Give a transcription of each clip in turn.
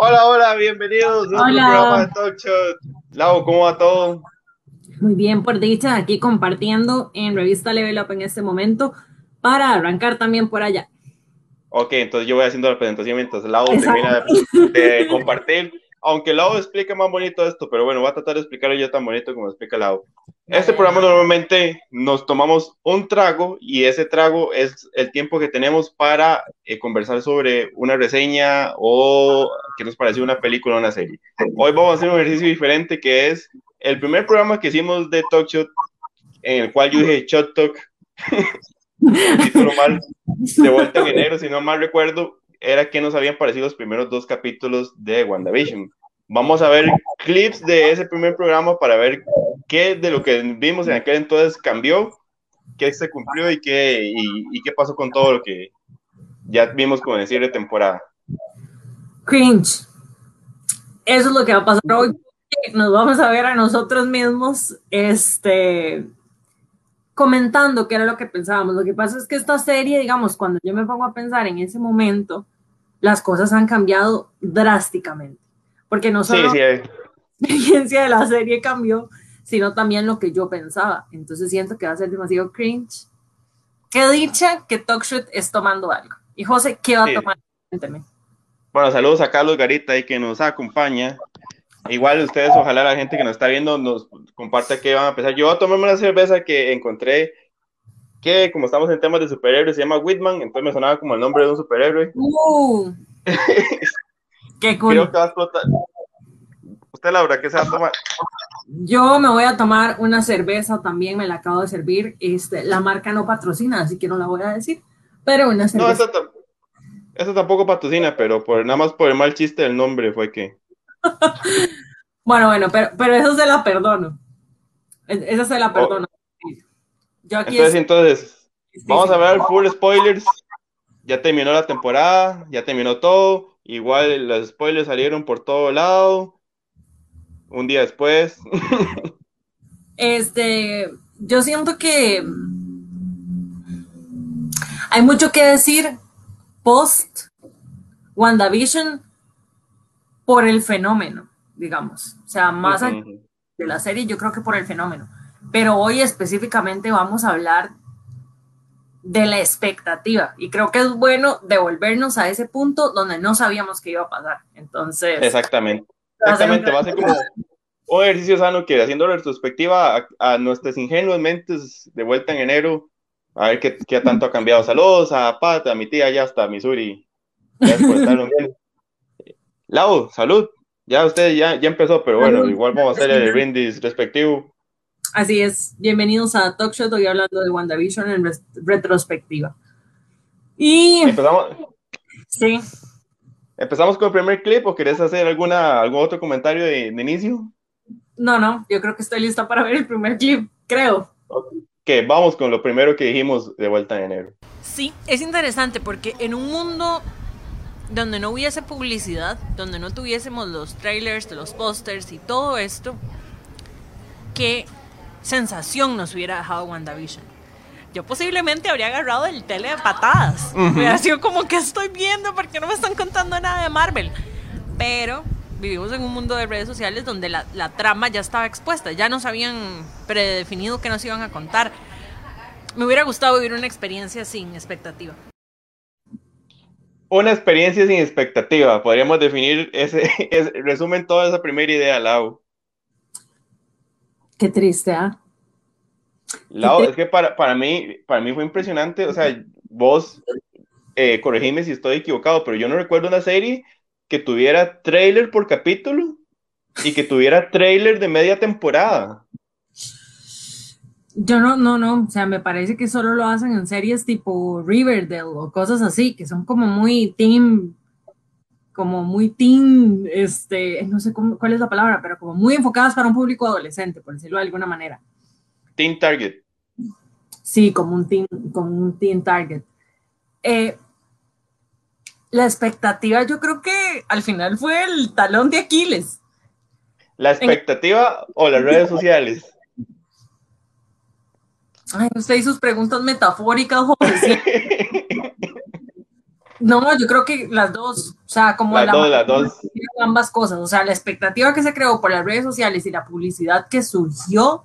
Hola, hola, bienvenidos a otro programa de Talk Show. Lau, ¿cómo va todo? Muy bien, por dicha, aquí compartiendo en Revista Level Up en este momento para arrancar también por allá. Ok, entonces yo voy haciendo la presentación mientras Lau termina de, compartir. Aunque Lau explica más bonito esto, pero bueno, voy a tratar de explicarlo ya tan bonito como explica Lau. Este programa normalmente nos tomamos un trago y ese trago es el tiempo que tenemos para eh, conversar sobre una reseña o que nos pareció una película o una serie. Hoy vamos a hacer un ejercicio diferente que es el primer programa que hicimos de Talk Shot, en el cual yo dije Shot Talk, mal, de vuelta en enero, si no mal recuerdo, era que nos habían parecido los primeros dos capítulos de WandaVision. Vamos a ver clips de ese primer programa para ver qué de lo que vimos en aquel entonces cambió, qué se cumplió y qué, y, qué pasó con todo lo que ya vimos con el cierre de temporada. Cringe. Eso es lo que va a pasar hoy. Nos vamos a ver a nosotros mismos este, comentando qué era lo que pensábamos. Lo que pasa es que esta serie, digamos, cuando yo me pongo a pensar en ese momento, las cosas han cambiado drásticamente porque no solo la experiencia de la serie cambió, sino también lo que yo pensaba. Entonces siento que va a ser demasiado cringe. Qué dicha que Talkshoot es tomando algo. Y José, ¿qué va a tomar? Cuénteme. Bueno, saludos a Carlos Garita y que nos acompaña. Igual ustedes, ojalá la gente que nos está viendo nos comparte qué van a empezar. Yo voy a tomarme una cerveza que encontré que como estamos en temas de superhéroes se llama Whitman, entonces me sonaba como el nombre de un superhéroe. Uh. Qué cool. Creo que va a explotar. ¿Usted, Laura, qué se va a tomar? Yo me voy a tomar una cerveza también, me la acabo de servir. Este, la marca no patrocina, así que no la voy a decir, pero una cerveza. No, esa, tampoco patrocina, pero por, nada más por el mal chiste del nombre fue que. bueno, bueno, pero, pero eso se la perdono. Esa se la oh. perdono. Yo aquí entonces, entonces, vamos a ver full spoilers. Ya terminó la temporada, ya terminó todo. Igual los spoilers salieron por todo lado. Un día después. este, yo siento que hay mucho que decir post WandaVision por el fenómeno, digamos. O sea, más allá de la serie, yo creo que por el fenómeno. Pero hoy específicamente vamos a hablar de la expectativa. Y creo que es bueno devolvernos a ese punto donde no sabíamos que iba a pasar. Entonces. Exactamente. Exactamente. Va a ser como un ejercicio sano que haciendo retrospectiva a, nuestras ingenuas mentes de vuelta en enero, a ver qué, qué tanto ha cambiado. Saludos a Pat, a mi tía ya hasta Missouri. Lau, salud. Ya usted ya, ya empezó, pero bueno, igual vamos a hacer el brindis respectivo. Así es, bienvenidos a Talk Show, hoy hablando de WandaVision en retrospectiva. Y... Empezamos. Sí. ¿Empezamos con el primer clip o querés hacer alguna, algún otro comentario de, inicio? No, no, yo creo que estoy lista para ver el primer clip, creo. Que vamos con lo primero que dijimos de vuelta en enero. Sí, es interesante porque en un mundo donde no hubiese publicidad, donde no tuviésemos los trailers, los pósters y todo esto, que sensación nos hubiera dejado WandaVision. Yo posiblemente habría agarrado el tele de patadas. Hubiera sido como que estoy viendo porque no me están contando nada de Marvel. Pero vivimos en un mundo de redes sociales donde la, la trama ya estaba expuesta, ya nos habían predefinido que nos iban a contar. Me hubiera gustado vivir una experiencia sin expectativa. Una experiencia sin expectativa, podríamos definir ese, ese resumen toda esa primera idea, Lau. Qué triste, ¿ah? es que para, para, mí, para mí fue impresionante, o sea, vos eh, corregime si estoy equivocado, pero yo no recuerdo una serie que tuviera trailer por capítulo y que tuviera trailer de media temporada. Yo no, no, no, o sea, me parece que solo lo hacen en series tipo Riverdale o cosas así, que son como muy team como muy teen, este, no sé cómo, cuál es la palabra, pero como muy enfocadas para un público adolescente, por decirlo de alguna manera. Teen Target. Sí, como un teen, como un teen Target. Eh, la expectativa yo creo que al final fue el talón de Aquiles. ¿La expectativa o las redes sociales? Ay, usted y sus preguntas metafóricas, José. No, yo creo que las dos, o sea, como las la dos, las dos. ambas cosas, o sea, la expectativa que se creó por las redes sociales y la publicidad que surgió,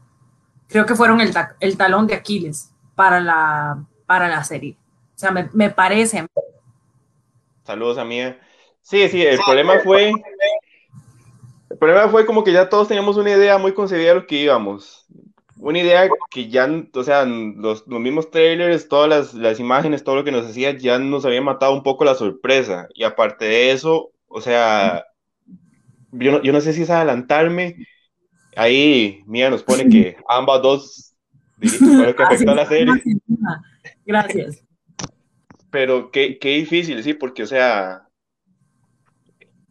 creo que fueron el, el talón de Aquiles para la, para la serie. O sea, me, me parece. Saludos a mía. Sí, sí, el problema fue. El problema fue como que ya todos teníamos una idea muy concebida de lo que íbamos. Una idea que ya, o sea, los, los mismos trailers, todas las, las, imágenes, todo lo que nos hacía, ya nos había matado un poco la sorpresa. Y aparte de eso, o sea, yo no, yo no sé si es adelantarme. Ahí Mía nos pone que ambas dos fue lo que afectó a la serie. Gracias. Pero qué, qué difícil, sí, porque, o sea,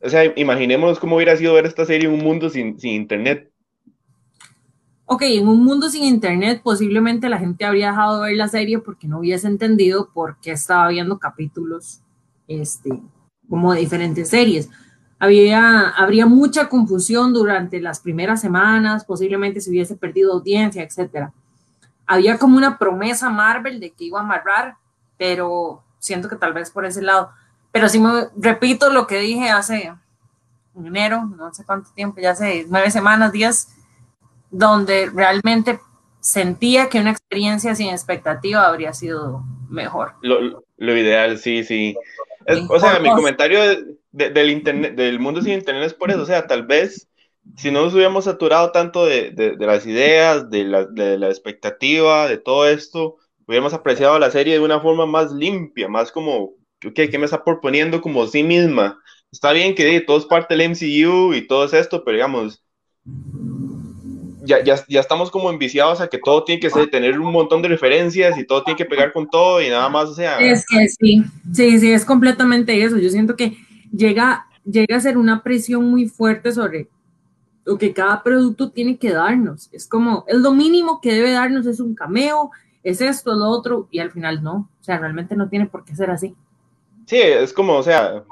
o sea, imaginémonos cómo hubiera sido ver esta serie en un mundo sin, sin internet. Ok, en un mundo sin internet posiblemente la gente habría dejado de ver la serie porque no hubiese entendido por qué estaba viendo capítulos este, como de diferentes series. Había, habría mucha confusión durante las primeras semanas, posiblemente se hubiese perdido audiencia, etc. Había como una promesa Marvel de que iba a amarrar, pero siento que tal vez por ese lado. Pero sí me repito lo que dije hace en enero, no sé cuánto tiempo, ya hace nueve semanas, días, donde realmente sentía que una experiencia sin expectativa habría sido mejor. Lo, lo ideal, sí, sí. o sea, mi comentario del, internet, del mundo sin internet es por eso, o sea, tal vez si no nos hubiéramos saturado tanto de, de, de las ideas, de la, de la, expectativa, de todo esto, hubiéramos apreciado la serie de una forma más limpia, más como, ok, ¿qué me está proponiendo como sí misma? Está bien que todo es parte del MCU y todo es esto, pero digamos, ya, ya, ya, estamos como enviciados a que todo tiene que ser, tener un montón de referencias y todo tiene que pegar con todo y nada más, o sea. Es que sí, sí, sí, es completamente eso. Yo siento que llega, llega a ser una presión muy fuerte sobre lo que cada producto tiene que darnos. Es como, es lo mínimo que debe darnos, es un cameo, es esto, lo otro, y al final no. O sea, realmente no tiene por qué ser así. Sí, es como, o sea,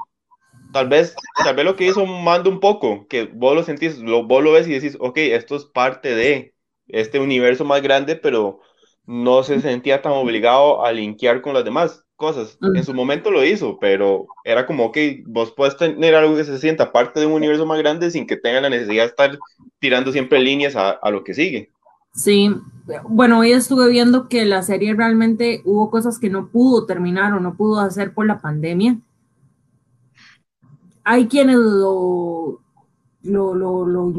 tal vez, tal vez lo que hizo manda un poco, que vos lo sentís, lo, vos lo ves y decís, ok, esto es parte de este universo más grande, pero no se sentía tan obligado a linkear con las demás cosas. En su momento lo hizo, pero era como, ok, vos puedes tener algo que se sienta parte de un universo más grande sin que tenga la necesidad de estar tirando siempre líneas a, a lo que sigue. Sí, bueno, hoy estuve viendo que la serie realmente hubo cosas que no pudo terminar o no pudo hacer por la pandemia hay quienes lo, lo, lo, lo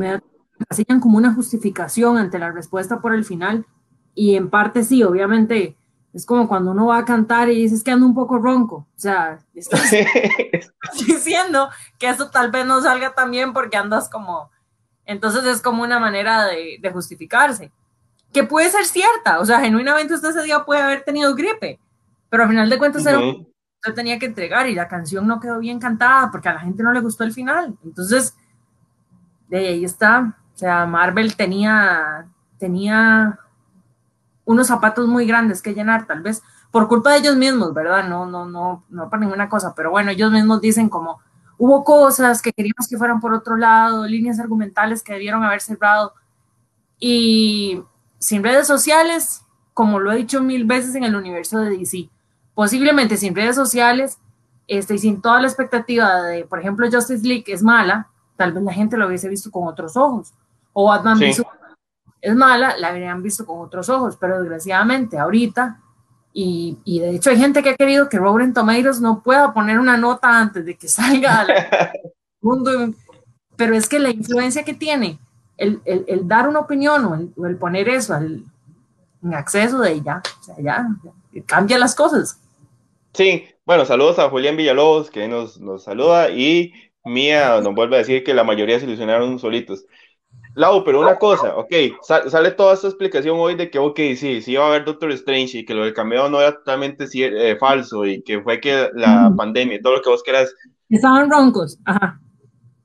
hacían como una justificación ante la respuesta por el final, y en parte sí, obviamente, es como cuando uno va a cantar y dices que anda un poco ronco, o sea, estás diciendo que eso tal vez no salga tan bien porque andas como, entonces es como una manera de, de justificarse, que puede ser cierta, o sea, genuinamente usted ese día puede haber tenido gripe, pero al final de cuentas era yo tenía que entregar y la canción no quedó bien cantada porque a la gente no le gustó el final. Entonces, de ahí está. O sea, Marvel tenía, tenía unos zapatos muy grandes que llenar, tal vez por culpa de ellos mismos, ¿verdad? No, no, no, no por ninguna cosa, pero bueno, ellos mismos dicen como hubo cosas que queríamos que fueran por otro lado, líneas argumentales que debieron haber cerrado y sin redes sociales, como lo he dicho mil veces en el universo de DC, posiblemente sin redes sociales este, y sin toda la expectativa de, por ejemplo, Justice League es mala, tal vez la gente lo hubiese visto con otros ojos. O Batman es mala, la habrían visto con otros ojos, pero desgraciadamente ahorita, y, y, de hecho hay gente que ha querido que Rotten Tomatoes no pueda poner una nota antes de que salga al mundo, pero es que la influencia que tiene el, el, el dar una opinión o el, o el poner eso al, en acceso de ella, o sea, ya, ya cambia las cosas. Sí, bueno, saludos a Julián Villalobos, que nos, nos saluda, y Mía nos vuelve a decir que la mayoría se ilusionaron solitos. Lau, pero una cosa, ok, sale toda esta explicación hoy de que, ok, sí, sí iba a haber Doctor Strange y que lo del cameo no era totalmente eh, falso y que fue que la pandemia, todo lo que vos quieras. Estaban roncos, ajá.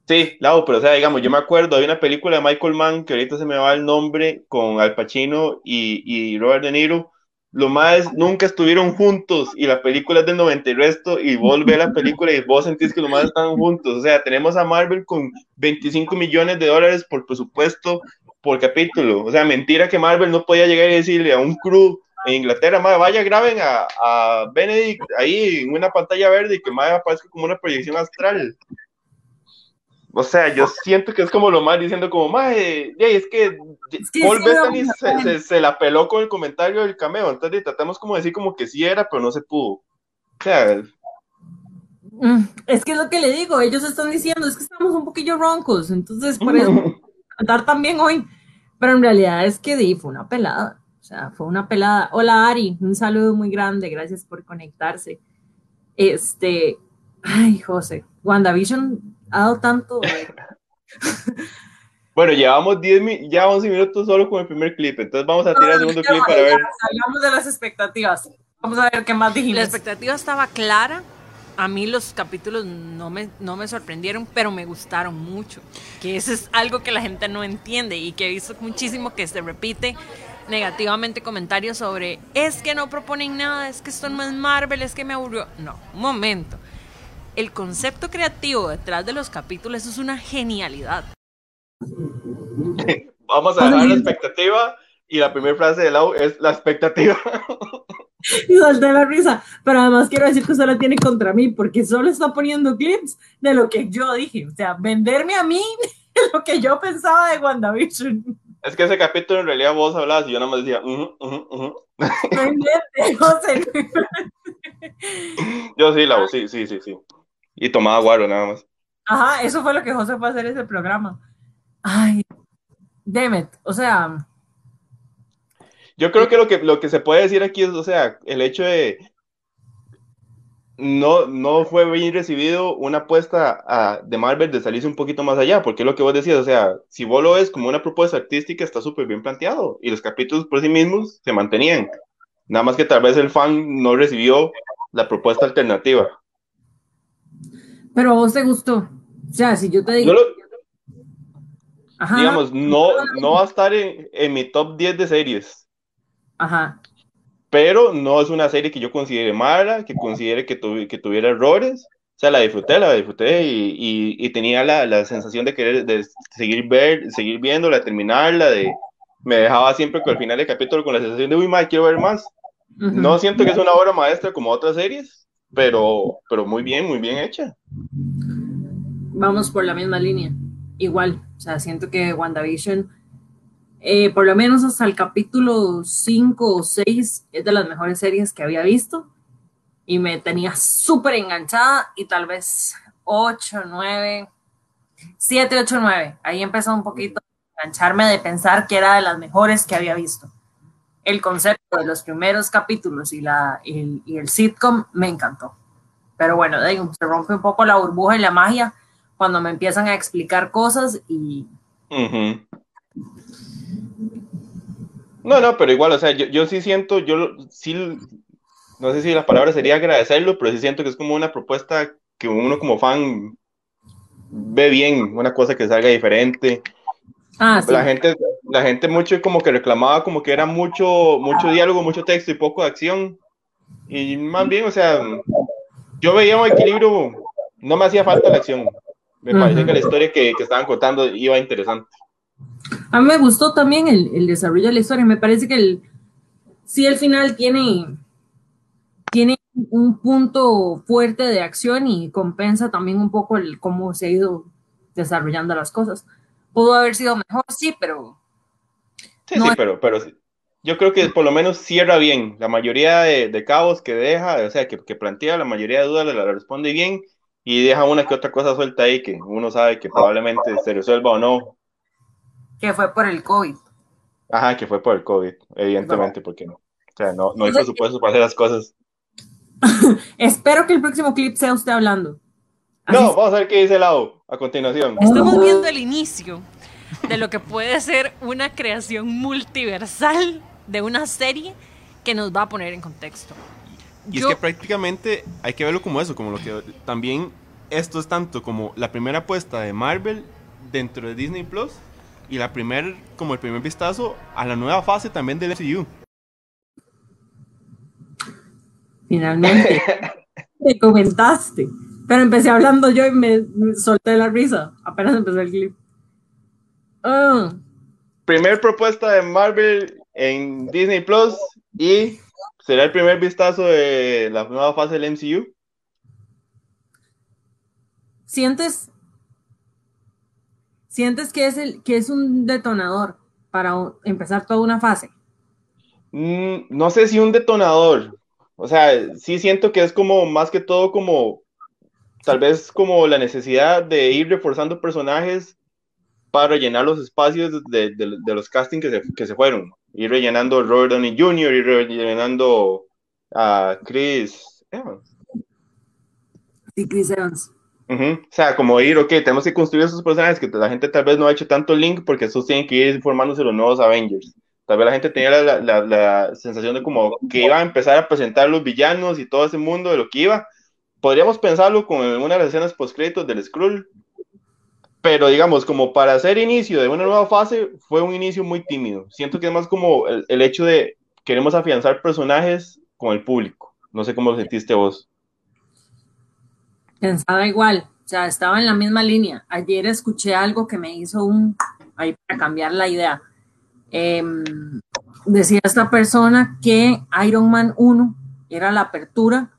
Sí, Lau, pero o sea, digamos, yo me acuerdo, hay una película de Michael Mann, que ahorita se me va el nombre, con Al Pacino y, y Robert De Niro, los más nunca estuvieron juntos y la película es del 90 y resto y vos ves la película y vos sentís que los más están juntos. O sea, tenemos a Marvel con 25 millones de dólares por presupuesto por capítulo. O sea, mentira que Marvel no podía llegar y decirle a un crew, en Inglaterra, madre, vaya, graben a, a Benedict ahí en una pantalla verde y que madre aparezca como una proyección astral. O sea, yo siento que es como lo más diciendo como, madre, es que Paul Bettany se, se, la peló con el comentario del cameo, entonces tratamos como de decir como que sí era, pero no se pudo. O sea... Mm, es que es lo que le digo, ellos están diciendo, es que estamos un poquillo roncos, entonces por eso cantar también hoy, pero en realidad es que di, fue una pelada, o sea, fue una pelada. Hola Ari, un saludo muy grande, gracias por conectarse. Este, ay José, WandaVision ha dado tanto. bueno, llevamos 10 ya 11 minutos solo con el primer clip, entonces vamos a tirar el segundo clip para ver. Hablamos de las expectativas. Vamos a ver qué más dijimos. La expectativa estaba clara. A mí los capítulos no me, no me sorprendieron, pero me gustaron mucho. Que eso es algo que la gente no entiende y que he visto muchísimo que se repite negativamente comentarios sobre es que no proponen nada, es que esto no es Marvel, es que me aburrió. No, un momento el concepto creativo detrás de los capítulos es una genialidad. Vamos a dejar la expectativa y la primera frase de Lau es la expectativa. Y solté la risa, pero además quiero decir que usted la tiene contra mí porque solo está poniendo clips de lo que yo dije, o sea, venderme a mí lo que yo pensaba de WandaVision. Es que ese capítulo en realidad vos hablabas y yo nada más decía, uh -huh, Yo sí, Lau, sí, sí, sí, sí. Y tomaba guaro nada más. Ajá, eso fue lo que José fue a hacer ese programa. Ay, Demet, o sea. Yo creo que lo que lo que se puede decir aquí es, o sea, el hecho de no, no fue bien recibido una apuesta a, de Marvel de salirse un poquito más allá, porque es lo que vos decías, o sea, si vos lo ves como una propuesta artística, está súper bien planteado, y los capítulos por sí mismos se mantenían. Nada más que tal vez el fan no recibió la propuesta alternativa. Pero a vos te gustó. O sea, si yo te digo. Digamos, no, no va a estar en, en, mi top 10 de series. Ajá. Pero no es una serie que yo considere mala, que considere que, que tuviera errores. O sea, la disfruté, la disfruté y, y, y tenía la, la, sensación de querer de seguir, ver, seguir viéndola, terminarla, de, me dejaba siempre con el final del capítulo con la sensación de, uy, más quiero ver más. Uh -huh. No siento que es una obra maestra como otras series, pero, pero muy bien, muy bien hecha. Vamos por la misma línea, igual, o sea, siento que WandaVision, eh, por lo menos hasta el capítulo 5 o 6, es de las mejores series que había visto. Y me tenía súper enganchada y tal vez 8, 9, 7, 8, 9, ahí empezó un poquito a engancharme de pensar que era de las mejores que había visto el concepto de los primeros capítulos y, la, y, y el sitcom me encantó. Pero bueno, se rompe un poco la burbuja y la magia cuando me empiezan a explicar cosas y... Uh -huh. No, no, pero igual, o sea, yo, yo sí siento, yo sí, no sé si la palabra sería agradecerlo, pero sí siento que es como una propuesta que uno como fan ve bien, una cosa que salga diferente. Ah, sí. La gente, la gente mucho como que reclamaba como que era mucho, mucho diálogo, mucho texto y poco de acción. Y más bien, o sea, yo veía un equilibrio, no me hacía falta la acción. Me uh -huh. parece que la historia que, que, estaban contando iba interesante. A mí me gustó también el, el desarrollo de la historia. Me parece que el, sí, el final tiene, tiene un punto fuerte de acción y compensa también un poco el cómo se ha ido desarrollando las cosas. Pudo haber sido mejor, sí, pero. Sí, no sí, es... pero, pero yo creo que por lo menos cierra bien. La mayoría de, de cabos que deja, o sea, que, que, plantea, la mayoría de dudas la, la responde bien y deja una que otra cosa suelta ahí que uno sabe que probablemente se resuelva o no. Que fue por el COVID. Ajá, que fue por el COVID, evidentemente, porque no. O sea, no, no hay presupuesto para hacer las cosas. Espero que el próximo clip sea usted hablando. Así no, vamos a ver qué dice Lau a continuación. Estamos viendo el inicio de lo que puede ser una creación multiversal de una serie que nos va a poner en contexto. Y Yo... es que prácticamente hay que verlo como eso, como lo que también esto es tanto como la primera apuesta de Marvel dentro de Disney Plus y la primer como el primer vistazo a la nueva fase también del MCU. Finalmente te comentaste, pero empecé hablando yo y me, me solté la risa apenas empezó el clip. Uh. Primer propuesta de Marvel en Disney Plus y será el primer vistazo de la nueva fase del MCU. ¿Sientes, sientes que es, el, que es un detonador para empezar toda una fase? Mm, no sé si un detonador. O sea, sí siento que es como más que todo como tal vez como la necesidad de ir reforzando personajes para rellenar los espacios de, los castings que se, que se fueron. Ir rellenando Robert Downey Jr., ir rellenando a Chris Evans. Sí, Chris Evans. O sea, como ir, ok, tenemos que construir esos personajes que la gente tal vez no ha hecho tanto link porque esos tienen que ir informándose los nuevos Avengers. Tal vez la gente tenía la, la, la, sensación de como que iba a empezar a presentar los villanos y todo ese mundo de lo que iba. Podríamos pensarlo con una de las escenas post-créditos del Skrull, pero digamos, como para hacer inicio de una nueva fase, fue un inicio muy tímido. Siento que es más como el, hecho de queremos afianzar personajes con el público. No sé cómo lo sentiste vos. Pensaba igual, o sea, estaba en la misma línea. Ayer escuché algo que me hizo un, ahí para cambiar la idea. Em, decía esta persona que Iron Man 1 era la apertura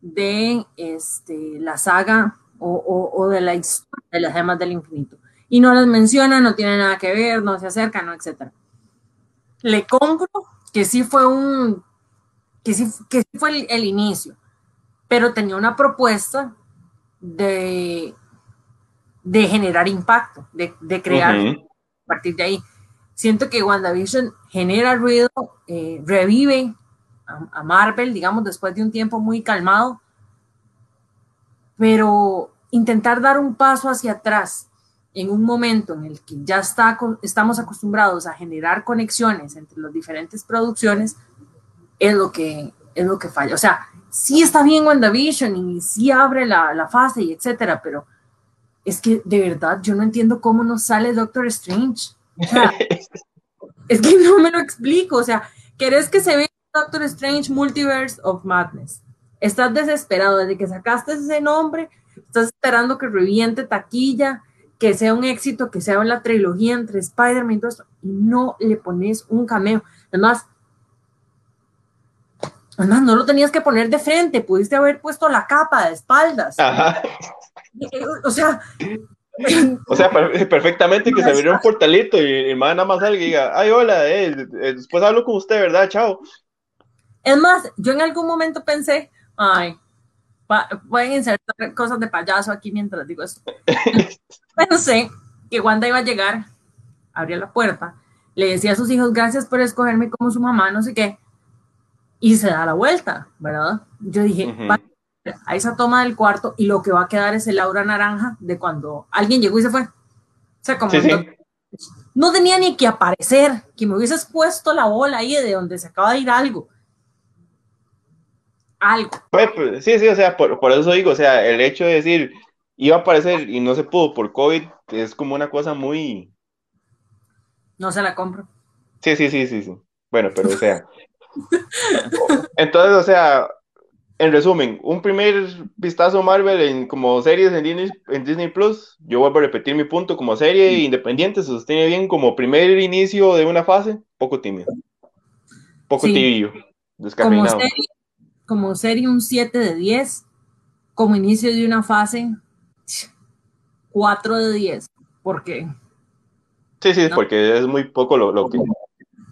de este, la saga o, de la historia de las gemas del infinito. Y no las menciona, no tiene nada que ver, no se acerca, no, etc. Le compro que sí fue un, que sí, que fue el, inicio, pero tenía una propuesta de, de generar impacto, de, crear a partir de ahí. Siento que WandaVision genera ruido, eh, revive a, Marvel, digamos, después de un tiempo muy calmado, pero intentar dar un paso hacia atrás en un momento en el que ya está, estamos acostumbrados a generar conexiones entre las diferentes producciones, es lo que, es lo que falla. O sea, sí está bien WandaVision y sí abre la, la fase y etcétera, pero es que de verdad yo no entiendo cómo nos sale Doctor Strange. es que no me lo explico. O sea, ¿querés que se vea Doctor Strange Multiverse of Madness? Estás desesperado desde que sacaste ese nombre, estás esperando que reviente taquilla, que sea un éxito, que sea la trilogía entre Spider-Man y todo esto, y no le pones un cameo. Además, además, no lo tenías que poner de frente, pudiste haber puesto la capa de espaldas. O sea, o sea, perfectamente que se abriera un portalito y, el nada más y diga, ay, hola, eh, eh, después hablo con usted, ¿verdad? Chao. Es más, yo en algún momento pensé, ay, pueden insertar cosas de payaso aquí mientras digo esto. pensé que Wanda iba a llegar, abría la puerta, le decía a sus hijos, gracias por escogerme como su mamá, no sé qué, y se da la vuelta, ¿verdad? Yo dije, a esa toma del cuarto y lo que va a quedar es el aura naranja de cuando alguien llegó y se fue. O sea, como no tenía ni que aparecer, que me hubieses puesto la bola ahí de donde se acaba de ir algo. Algo. Pues, pues, sí, sí, o sea, por, eso digo, o sea, el hecho de decir, iba a aparecer y no se pudo por COVID, es como una cosa muy... No se la compro. Sí, sí, sí, sí, sí. Bueno, pero o sea... Entonces, o sea, en resumen, un primer vistazo Marvel en como series en Disney, en Disney Plus. Yo vuelvo a repetir mi punto como serie independiente, se sostiene bien como primer inicio de una fase, poco tímido, poco tibio, descafeinado. Como serie, como serie un 7 de 10, como inicio de una fase 4 de 10. ¿Por qué? Sí, sí, porque es muy poco lo, lo que...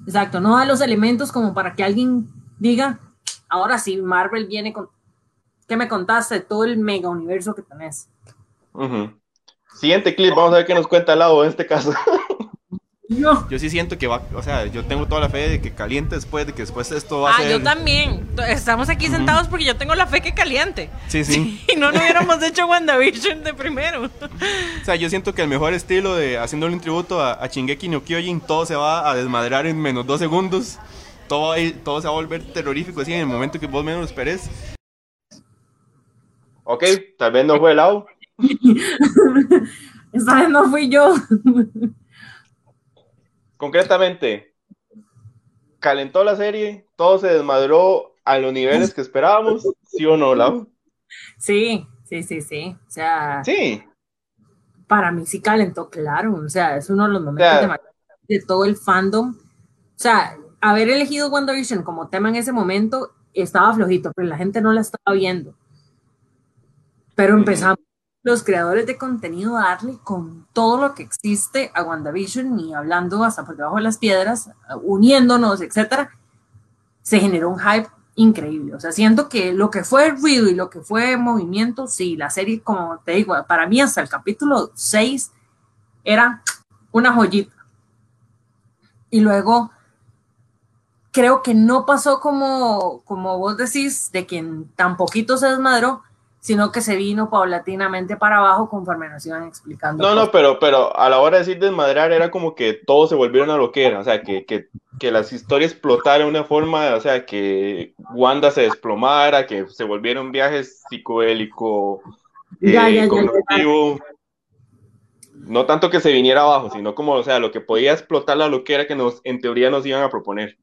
Exacto, no da los elementos como para que alguien diga, Ahora sí, Marvel viene con... ¿Qué me contaste? Todo el mega universo que tenés. Siguiente clip, vamos a ver qué nos cuenta lado en este caso. Yo. yo sí siento que va, o sea, yo tengo toda la fe de que caliente después, de que después esto va a ser... Ah, yo también. Estamos aquí sentados porque yo tengo la fe que caliente. Sí, sí. Y no, no hubiéramos hecho WandaVision de primero. O sea, yo siento que el mejor estilo de haciéndole un tributo a, a Shingeki no Kyojin, todo se va a desmadrar en menos dos segundos todo, todo se va a volver terrorífico así en el momento que vos menos lo esperes. Ok, tal vez no fue el lado. Esta vez no fui yo. Concretamente, calentó la serie, todo se desmadró a los niveles que esperábamos, ¿sí o no, Lau? Sí, sí, sí, sí. O sea, sí. Para mí sí calentó, claro. O sea, es uno de los momentos de, de todo el fandom. O sea, haber elegido WandaVision como tema en ese momento estaba flojito, pero la gente no la estaba viendo. Pero empezamos los creadores de contenido a darle con todo lo que existe a WandaVision y hablando hasta por debajo de las piedras, uniéndonos, etcétera, se generó un hype increíble. O sea, siento que lo que fue ruido y lo que fue movimiento, sí, la serie, como te digo, para mí hasta el capítulo 6 era una joyita. Y luego creo que no pasó como, como vos decís, de quien tan poquito se desmadró, sino que se vino paulatinamente para abajo conforme nos iban explicando. No, no, pero, pero a la hora de decir desmadrar era como que todos se volvieron a lo que era, o sea, que, que, que las historias explotaran de una forma, o sea, que Wanda se desplomara, que se volviera un viaje eh. No tanto que se viniera abajo, sino como, o sea, lo que podía explotar la lo que era que nos, en teoría nos iban a proponer.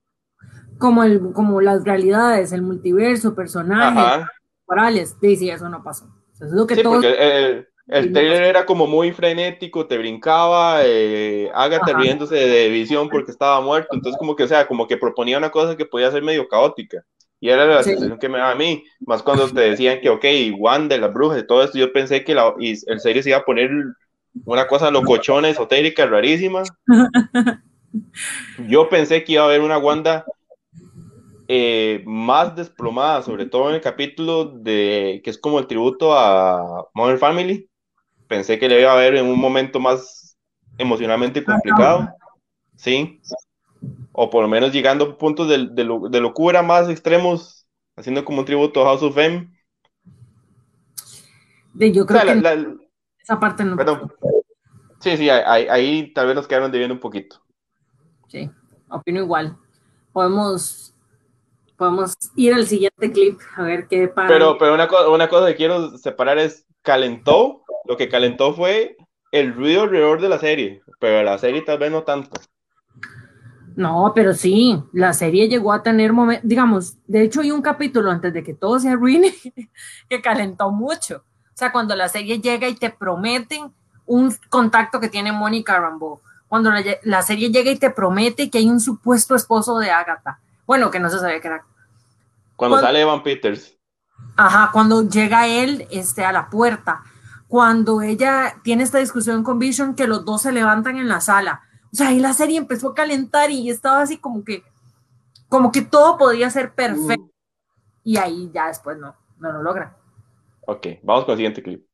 Como, el, como las realidades, el multiverso, personajes. Ajá Morales, sí, eso no pasó. es lo que sí, porque el, el trailer era como muy frenético, te brincaba, eh, Agatha riéndose de visión porque estaba muerto, entonces como que, o sea, como que proponía una cosa que podía ser medio caótica. Y era la sensación que me daba a mí, más cuando te decían que, ok, Wanda, las brujas y todo esto, yo pensé que la, y el serie se iba a poner una cosa locochona, esotérica, rarísima. Yo pensé que iba a haber una Wanda eh, más desplomada, sobre todo en el capítulo de que es como el tributo a Modern Family. Pensé que le iba a ver en un momento más emocionalmente complicado, sí, o por lo menos llegando a puntos de, de, locura más extremos, haciendo como un tributo a House of M. De, yo creo que esa parte no. Perdón. Sí, sí, ahí, ahí tal vez nos quedaron debiendo un poquito. Sí, opino igual. Podemos Podemos ir al siguiente clip a ver qué para. Pero, pero una, cosa, una cosa que quiero separar es: calentó, lo que calentó fue el ruido alrededor de la serie, pero la serie tal vez no tanto. No, pero sí, la serie llegó a tener momentos, digamos, de hecho hay un capítulo antes de que todo se arruine que calentó mucho. O sea, cuando la serie llega y te prometen un contacto que tiene Mónica Rambeau, cuando la, la, serie llega y te promete que hay un supuesto esposo de Agatha, bueno, que no se sabía que era. Cuando, sale Evan Peters. Ajá, cuando llega él este, a la puerta. Cuando ella tiene esta discusión con Vision, que los dos se levantan en la sala. O sea, ahí la serie empezó a calentar y estaba así como que, como que todo podía ser perfecto. Y ahí ya después no, no lo logra. Ok, vamos con el siguiente clip.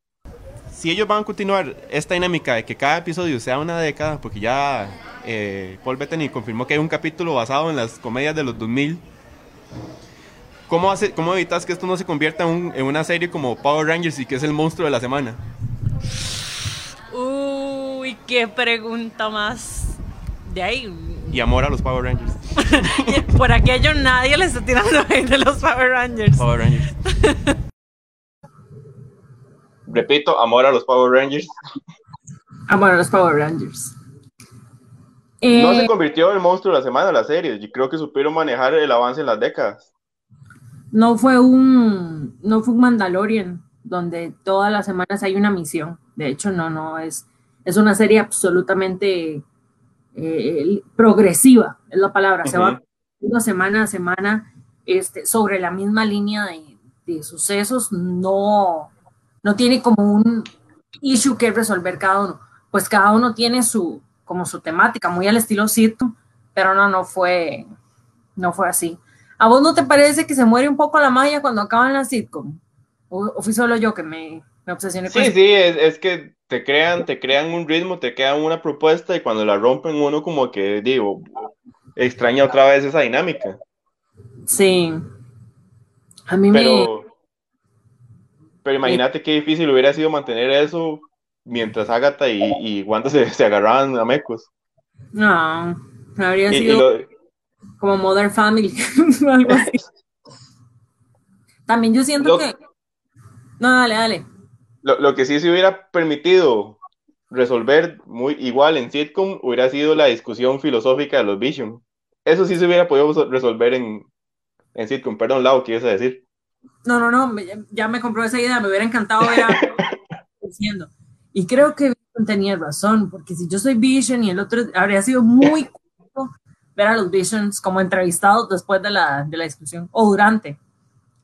Si ellos van a continuar esta dinámica de que cada episodio sea una década, porque ya eh, Paul Bettany confirmó que hay un capítulo basado en las comedias de los 2000. ¿Cómo, hace, cómo evitas que esto no se convierta en, una serie como Power Rangers y que es el monstruo de la semana? Uy, qué pregunta más. De ahí. Y amor a los Power Rangers. Por aquello nadie le está tirando de los Power Rangers. Power Rangers. Repito, amor a los Power Rangers. Amor a los Power Rangers no se eh, convirtió en el monstruo de la semana la serie. Yo creo que supieron manejar el avance en las décadas. No fue un, no fue un Mandalorian donde todas las semanas hay una misión. De hecho, no, no es, es una serie absolutamente eh, progresiva, es la palabra. Se va semana a semana este, sobre la misma línea de, de sucesos. No, no tiene como un issue que resolver cada uno. Pues cada uno tiene su, como su temática, muy al estilo sitcom, pero no, no fue, no fue así. ¿A vos no te parece que se muere un poco la magia cuando acaban la sitcom? ¿O, fui solo yo que me, me obsesioné con Sí, sí, es, es, que te crean, te crean un ritmo, te crean una propuesta y cuando la rompen uno como que, digo, extraña otra vez esa dinámica. Sí. A mí me... Pero imagínate qué difícil hubiera sido mantener eso mientras Agatha y, y Wanda se, se, agarraban a mecos. No, habría sido como Mother Family, algo así. También yo siento que... No, dale, dale. Lo, lo, que sí se hubiera permitido resolver muy igual en sitcom hubiera sido la discusión filosófica de los Vision. Eso sí se hubiera podido resolver en, en sitcom. Perdón, Lau, ¿qué ibas a decir? No, no, no, ya me compró esa idea, me hubiera encantado ver a... diciendo. Y creo que tenía razón, porque si yo soy Vision y el otro habría sido muy corto, ver a los Visions como entrevistados después de la, de la discusión o durante.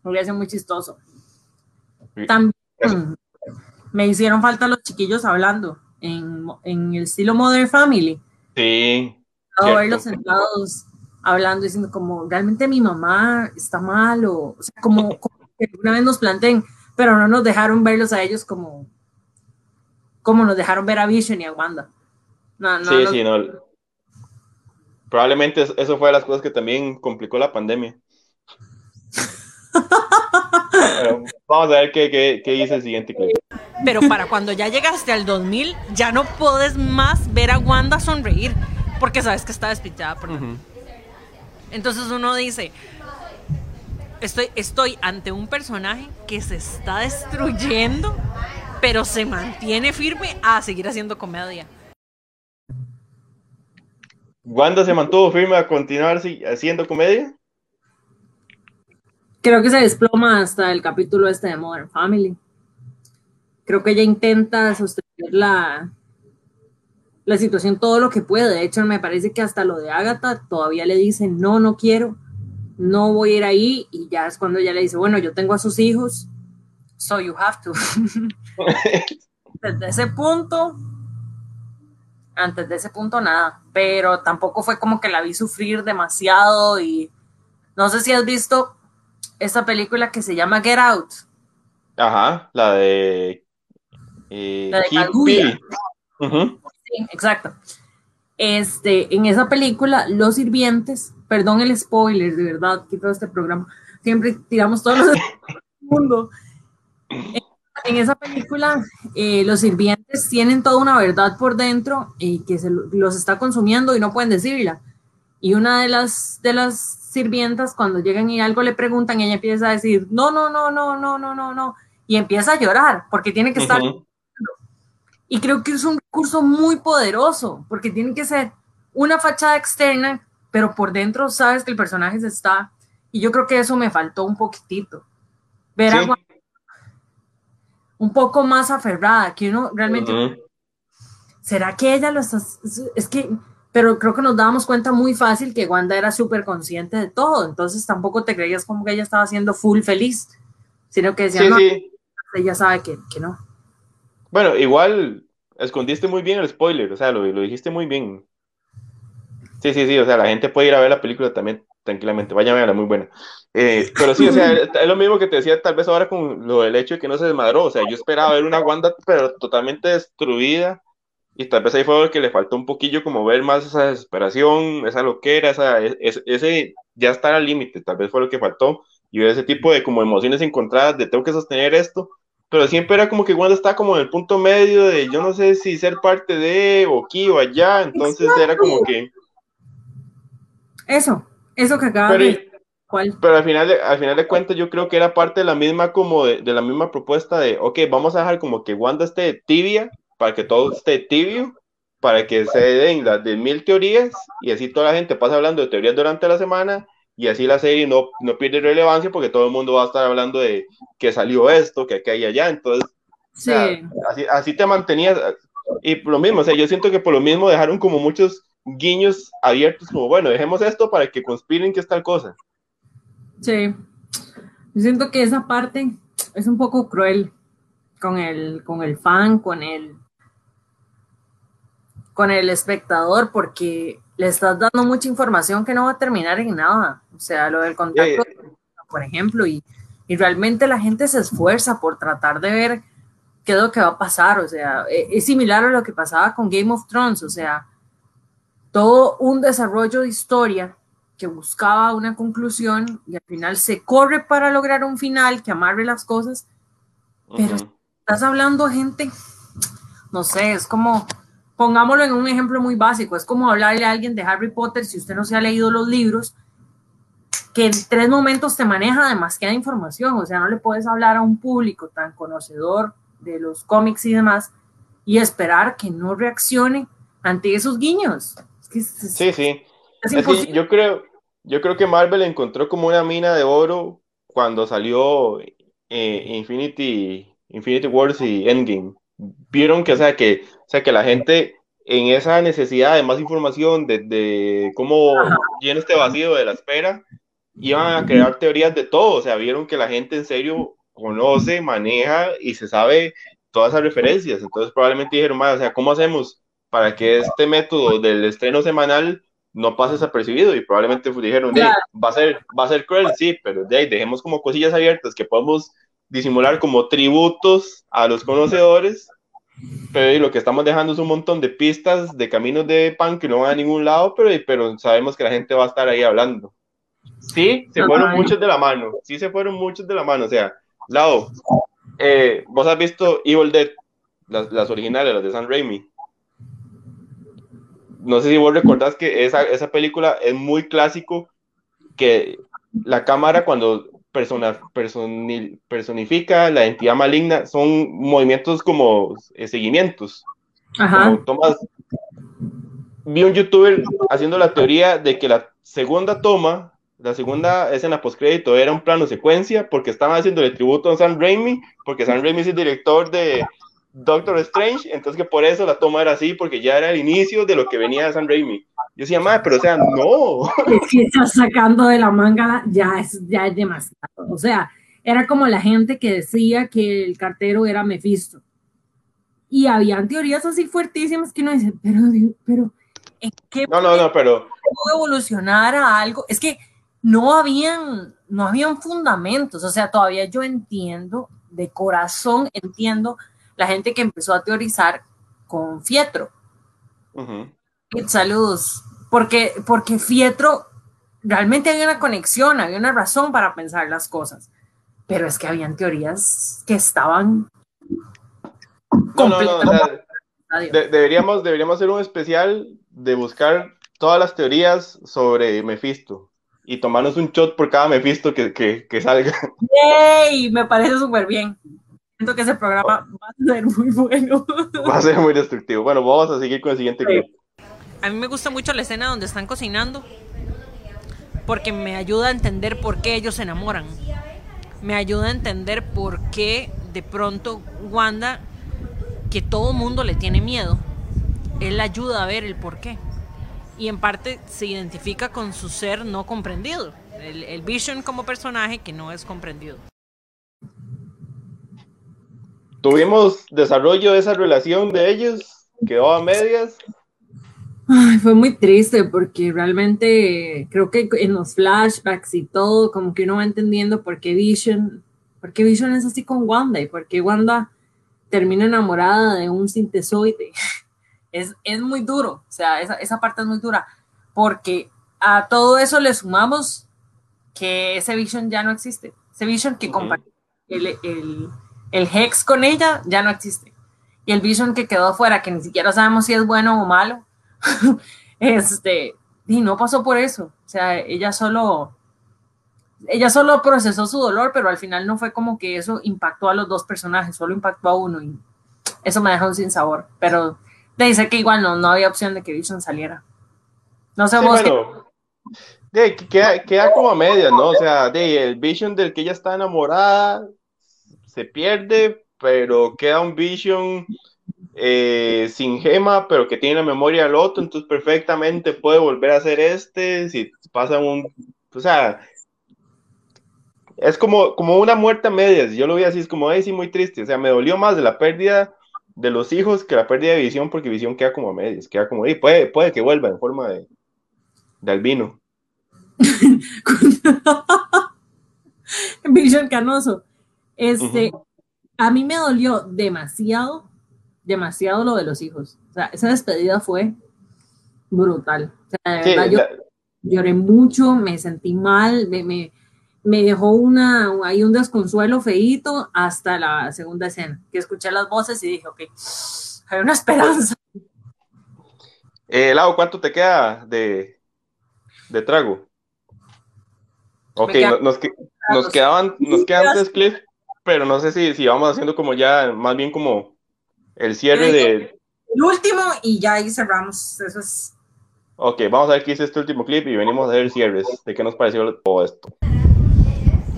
Hubiera sido muy chistoso. También me hicieron falta los chiquillos hablando en, en el estilo Modern Family. Sí. verlos sentados hablando, diciendo como, realmente mi mamá está mal, o, o sea, como, que una vez nos planteen, pero no nos dejaron verlos a ellos como, como nos dejaron ver a Vision y a Wanda. No, no, sí, sí, no. Probablemente eso fue de las cosas que también complicó la pandemia. vamos a ver qué, qué, qué, dice el siguiente clip. Pero para cuando ya llegaste al 2000, ya no puedes más ver a Wanda sonreír, porque sabes que está despichada por Entonces uno dice, estoy, estoy ante un personaje que se está destruyendo, pero se mantiene firme a seguir haciendo comedia. ¿Wanda se mantuvo firme a continuar haciendo comedia? Creo que se desploma hasta el capítulo este de Modern Family. Creo que ella intenta sostener la, la situación todo lo que puede. De hecho, me parece que hasta lo de Agatha todavía le dicen, no, no quiero, no voy a ir ahí. Y ya es cuando ella le dice, bueno, yo tengo a sus hijos, so you have to. Desde ese punto, antes de ese punto nada, pero tampoco fue como que la vi sufrir demasiado y no sé si has visto esta película que se llama Get Out. Ajá, la de... Eh, la de Sí, exacto. Este, en esa película, los sirvientes, perdón el spoiler, de verdad, que todo este programa, siempre tiramos todos los mundo. En esa película, eh, los sirvientes tienen toda una verdad por dentro y que se los está consumiendo y no pueden decirla. Y una de las, de las sirvientas, cuando llegan y algo le preguntan, ella empieza a decir, no, no, no, no, no, no, no, no. Y empieza a llorar porque tiene que estar... Y creo que es un recurso muy poderoso porque tiene que ser una fachada externa, pero por dentro sabes que el personaje se está... Y yo creo que eso me faltó un poquitito. Ver algo un poco más aferrada, que uno realmente... ¿Será que ella lo está...? Es que, pero creo que nos dábamos cuenta muy fácil que Wanda era súper consciente de todo, entonces tampoco te creías como que ella estaba siendo full feliz, sino que decía, no, ella sabe que, que, no. Bueno, igual escondiste muy bien el spoiler, o sea, lo, lo dijiste muy bien. Sí, sí, sí, o sea, la gente puede ir a ver la película también tranquilamente, vaya a verla, muy buena. Eh, pero sí, o sea, es lo mismo que te decía tal vez ahora con lo del hecho de que no se desmadró, o sea, yo esperaba ver una Wanda pero totalmente destruida y tal vez ahí fue lo que le faltó un poquillo como ver más esa desesperación, esa loquera, esa, ese, ya estar al límite, tal vez fue lo que faltó y ese tipo de como emociones encontradas de tengo que sostener esto, pero siempre era como que Wanda está como en el punto medio de yo no sé si ser parte de o aquí o allá, entonces era como que... Eso, eso que acaba de pero al final, de, al final de cuentas, yo creo que era parte de la misma, como de, la misma propuesta de, ok, vamos a dejar como que Wanda esté tibia, para que todo esté tibio, para que se den las de mil teorías, y así toda la gente pasa hablando de teorías durante la semana, y así la serie no, no pierde relevancia, porque todo el mundo va a estar hablando de que salió esto, que aquí hay allá, entonces, así, así te mantenías, y lo mismo, o sea, yo siento que por lo mismo dejaron como muchos guiños abiertos, como, bueno, dejemos esto para que conspiren que es tal cosa. Sí, yo siento que esa parte es un poco cruel con el, con el fan, con el, con el espectador, porque le estás dando mucha información que no va a terminar en nada. O sea, lo del contacto, por ejemplo, y, y, realmente la gente se esfuerza por tratar de ver qué es lo que va a pasar. O sea, e, es similar a lo que pasaba con Game of Thrones. O sea, todo un desarrollo de historia que buscaba una conclusión y al final se corre para lograr un final que amarre las cosas, pero estás hablando a gente, no sé, es como, pongámoslo en un ejemplo muy básico, es como hablarle a alguien de Harry Potter si usted no se ha leído los libros, que en tres momentos te maneja demasiada información, o sea, no le puedes hablar a un público tan conocedor de los cómics y demás y esperar que no reaccione ante esos guiños. sí, sí yo creo, yo creo que Marvel encontró como una mina de oro cuando salió eh, Infinity, Infinity Wars y Endgame. Vieron que, o sea, que, o sea, que la gente en esa necesidad de más información, de, de cómo llena este vacío de la espera, iban a crear teorías de todo, o sea, vieron que la gente en serio conoce, maneja y se sabe todas esas referencias, entonces probablemente dijeron, o sea, ¿cómo hacemos para que este método del estreno semanal no pase desapercibido? Y probablemente dijeron, va a ser, va a ser cruel, sí, pero de dejemos como cosillas abiertas que podemos disimular como tributos a los conocedores pero lo que estamos dejando es un montón de pistas de caminos de pan que no van a ningún lado, pero, pero sabemos que la gente va a estar ahí hablando. Sí, se fueron muchos de la mano, sí se fueron muchos de la mano, o sea, lado, eh, vos has visto Evil Dead, las, las, originales, las de San Raimi. No sé si vos recordás que esa, esa película es muy clásico, que la cámara cuando persona, personifica la entidad maligna, son movimientos como eh, seguimientos. Ajá. vi un youtuber haciendo la teoría de que la segunda toma, la segunda escena postcrédito era un plano secuencia porque estaban haciendo el tributo a Sam Raimi, porque Sam Raimi es el director de Doctor Strange, entonces que por eso la toma era así, porque ya era el inicio de lo que venía de Sam Raimi. Yo decía, madre, pero o sea, no. Es que estás sacando de la manga, ya es, ya es demasiado. O sea, era como la gente que decía que el cartero era Mephisto. Y habían teorías así fuertísimas que uno dice, pero, pero, ¿en qué no, no, no, pero puede evolucionar a algo? Es que no habían, no habían fundamentos. O sea, todavía yo entiendo, de corazón entiendo, la gente que empezó a teorizar con Fietro. Uh Saludos. Porque, porque Fietro realmente había una conexión, había una razón para pensar las cosas. Pero es que habían teorías que estaban. No, no, no, deberíamos, deberíamos hacer un especial de buscar todas las teorías sobre Mephisto y tomarnos un shot por cada Mephisto que, que, que salga. ¡Yay! Me parece súper bien. Siento que ese programa va a ser muy bueno. Va a ser muy destructivo. Bueno, vamos a seguir con el siguiente clip. A mí me gusta mucho la escena donde están cocinando porque me ayuda a entender por qué ellos se enamoran. Me ayuda a entender por qué de pronto Wanda, que todo mundo le tiene miedo, él ayuda a ver el por qué. Y en parte se identifica con su ser no comprendido, el, el Vision como personaje que no es comprendido. Tuvimos desarrollo de esa relación de ellos, quedó a medias. Ay, fue muy triste porque realmente creo que en los flashbacks y todo, como que uno va entendiendo por qué Vision, por qué Vision es así con Wanda y por qué Wanda termina enamorada de un sintesoide. Es, es muy duro, o sea, esa, esa, parte es muy dura, porque a todo eso le sumamos que ese Vision ya no existe. Ese Vision que compartió el, el, el Hex con ella ya no existe. Y el Vision que quedó afuera, que ni siquiera sabemos si es bueno o malo, este, y no pasó por eso. O sea, ella solo, ella solo procesó su dolor, pero al final no fue como que eso impactó a los dos personajes, solo impactó a uno y eso me dejó sin sabor. Pero te dice que igual no, no había opción de que Vision saliera. No sé vos. de, queda, queda, como a medias, ¿no? O sea, de, el Vision del que ella está enamorada se pierde, pero queda un Vision eh, sin gema, pero que tiene la memoria del otro, entonces perfectamente puede volver a hacer este, si pasa un, o sea, es como, como una muerte a medias, yo lo vi así, es como, ay, sí, muy triste, o sea, me dolió más de la pérdida de los hijos que la pérdida de visión, porque visión queda como a medias, queda como, y puede, puede que vuelva en forma de, de albino. Vision canoso. Este, a mí me dolió demasiado demasiado lo de los hijos. O sea, esa despedida fue brutal. O sea, de verdad, yo lloré mucho, me sentí mal, me, me, me, dejó una, ahí un desconsuelo feíto hasta la segunda escena, que escuché las voces y dije, ok, hay una esperanza. Eh, Lau, ¿cuánto te queda de, de trago? Ok, nos, nos, quedaban, nos quedan tres clips, pero no sé si, si vamos haciendo como ya, más bien como el cierre de... El último y ya ahí cerramos. Eso es... Ok, vamos a ver qué hice este último clip y venimos a ver el cierre. ¿De qué nos pareció todo esto?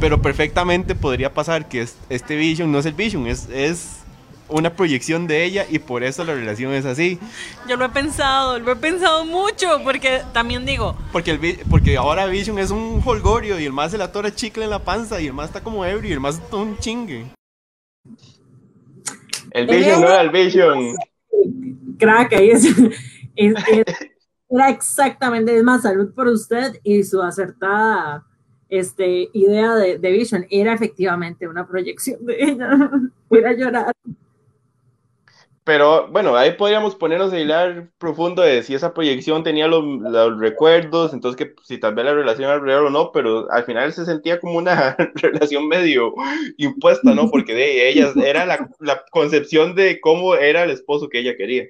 Pero perfectamente podría pasar que este Vision no es el Vision, es, es una proyección de ella y por eso la relación es así. Yo lo he pensado, lo he pensado mucho, porque también digo... Porque, el, porque ahora Vision es un holgorio y el más se la atora chicle en la panza y el más está como ebrio y el más está un chingue. El Vision no era el Vision. Crack, ahí es, era exactamente, es más, salud por usted y su acertada este, idea de, de Vision era efectivamente una proyección de ella. Voy a llorar. Pero bueno, ahí podríamos ponernos a hilar profundo de si esa proyección tenía los, recuerdos, entonces que si tal vez la relación alrededor o no, pero al final se sentía como una relación medio impuesta, ¿no? Porque de ella era la, la concepción de cómo era el esposo que ella quería.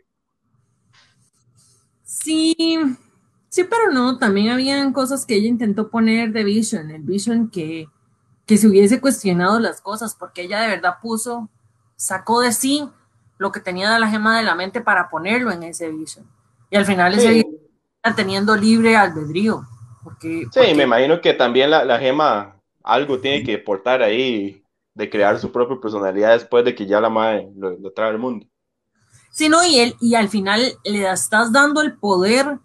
Sí, sí, pero no, también habían cosas que ella intentó poner de Vision, el Vision que, que se hubiese cuestionado las cosas, porque ella de verdad puso, sacó de sí lo que tenía de la gema de la mente para ponerlo en ese Vision. Y al final ese Vision teniendo libre albedrío. Porque, sí, me imagino que también la, la, gema algo tiene que portar ahí de crear su propia personalidad después de que ya la madre lo, lo trae al mundo. Sí, no, y, él, y al final le estás dando el poder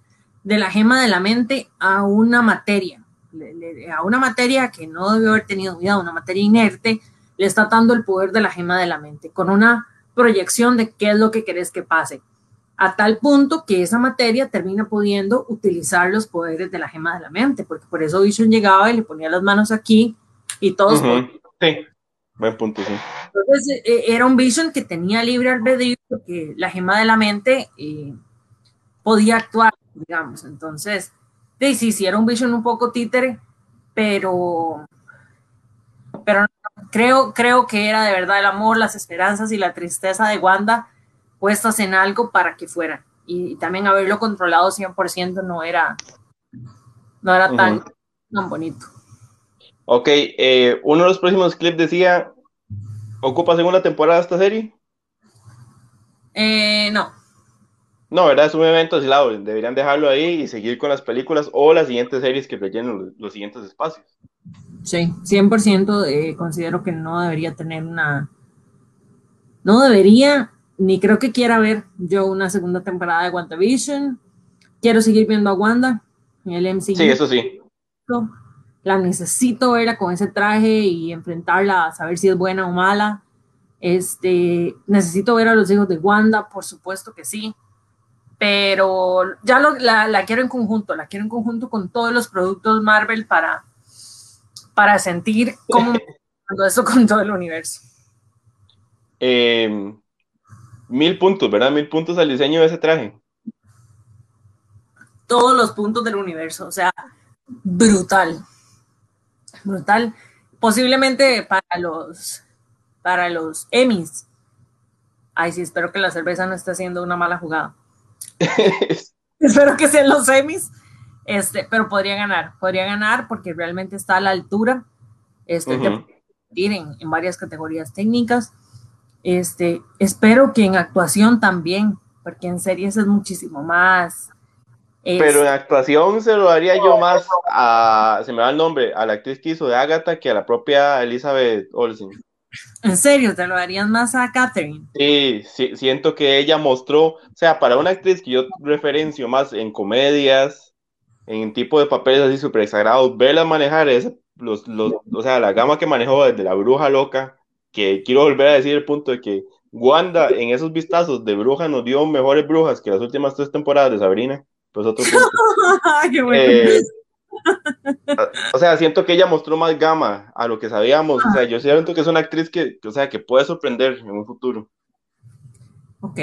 de la gema de la mente a una materia, le, le, a una materia que no debió haber tenido vida, una materia inerte, le está dando el poder de la gema de la mente, con una proyección de qué es lo que querés que pase, a tal punto que esa materia termina pudiendo utilizar los poderes de la gema de la mente, porque por eso Vision llegaba y le ponía las manos aquí y todos... Uh -huh. Sí, buen punto, sí. Entonces eh, era un Vision que tenía libre albedrío, porque la gema de la mente eh, podía actuar, digamos. Entonces, sí, sí, sí, era un Vision un poco títere, pero creo, creo que era de verdad el amor, las esperanzas y la tristeza de Wanda puestas en algo para que fuera. Y, y también haberlo controlado 100% no era, no era tan, uh -huh. tan bonito. Ok, eh, uno de los próximos clips decía, ¿ocupa segunda temporada esta serie? Eh, no. No, ¿verdad? Es un evento aislado. Deberían dejarlo ahí y seguir con las películas o las siguientes series que rellenen los, los siguientes espacios. Sí, 100% eh, considero que no debería tener una... No debería, ni creo que quiera ver yo una segunda temporada de WandaVision. Quiero seguir viendo a Wanda en el MCU. Sí, eso sí. La necesito verla con ese traje y enfrentarla a saber si es buena o mala. Este, necesito ver a los hijos de Wanda, por supuesto que sí, pero ya lo, la, la, quiero en conjunto, la quiero en conjunto con todos los productos Marvel para, para sentir cómo eso con todo el universo. Eh, mil puntos, ¿verdad? Mil puntos al diseño de ese traje. Todos los puntos del universo, o sea, brutal, brutal. Posiblemente para los para los Emmys. Ay, sí, espero que la cerveza no esté haciendo una mala jugada. espero que sean los Emmys. Este, pero podría ganar, podría ganar porque realmente está a la altura. Este, uh -huh. en, en varias categorías técnicas. Este, espero que en actuación también, porque en series es muchísimo más. Es... Pero en actuación se lo daría yo más a, se me va el nombre, a la actriz que hizo de Agatha que a la propia Elizabeth Olsen. ¿En serio? ¿Te lo darías más a Catherine? Sí, sí, siento que ella mostró, o sea, para una actriz que yo referencio más en comedias, en tipo de papeles así súper exagrados, verla manejar ese, los, los, o sea, la gama que manejó desde la bruja loca, que quiero volver a decir el punto de que Wanda en esos vistazos de bruja nos dio mejores brujas que las últimas tres temporadas de Sabrina, pues otro punto. Qué bueno. eh, o sea, siento que ella mostró más gama a lo que sabíamos. O sea, yo siento que es una actriz que, o sea, que puede sorprender en un futuro. Ok.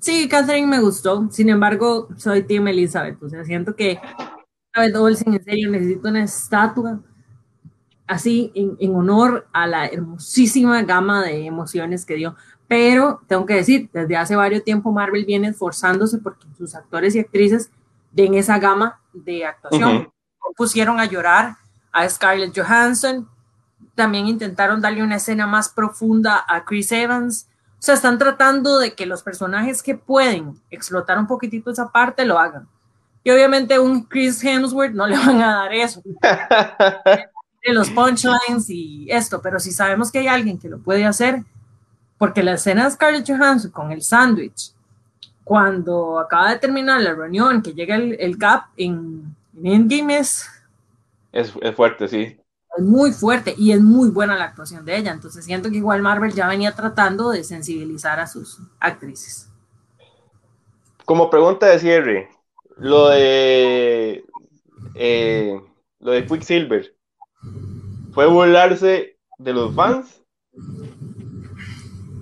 Sí, Catherine me gustó. Sin embargo, soy Team Elizabeth. O sea, siento que Elizabeth Olsen, en serio, necesito una estatua así en, en honor a la hermosísima gama de emociones que dio. Pero tengo que decir, desde hace varios tiempo Marvel viene esforzándose porque sus actores y actrices den esa gama de actuación. Uh -huh pusieron a llorar a Scarlett Johansson, también intentaron darle una escena más profunda a Chris Evans. O sea, están tratando de que los personajes que pueden explotar un poquitito esa parte lo hagan. Y obviamente un Chris Hemsworth no le van a dar eso. de los punchlines y esto, pero si sabemos que hay alguien que lo puede hacer, porque la escena de Scarlett Johansson con el sándwich, cuando acaba de terminar la reunión, que llega el, el Cap en, en Endgame es, Es, es fuerte, sí. es muy fuerte y es muy buena la actuación de ella. Entonces siento que igual Marvel ya venía tratando de sensibilizar a sus actrices. Como pregunta de cierre, lo de eh, lo de Quicksilver, ¿fue burlarse de los fans?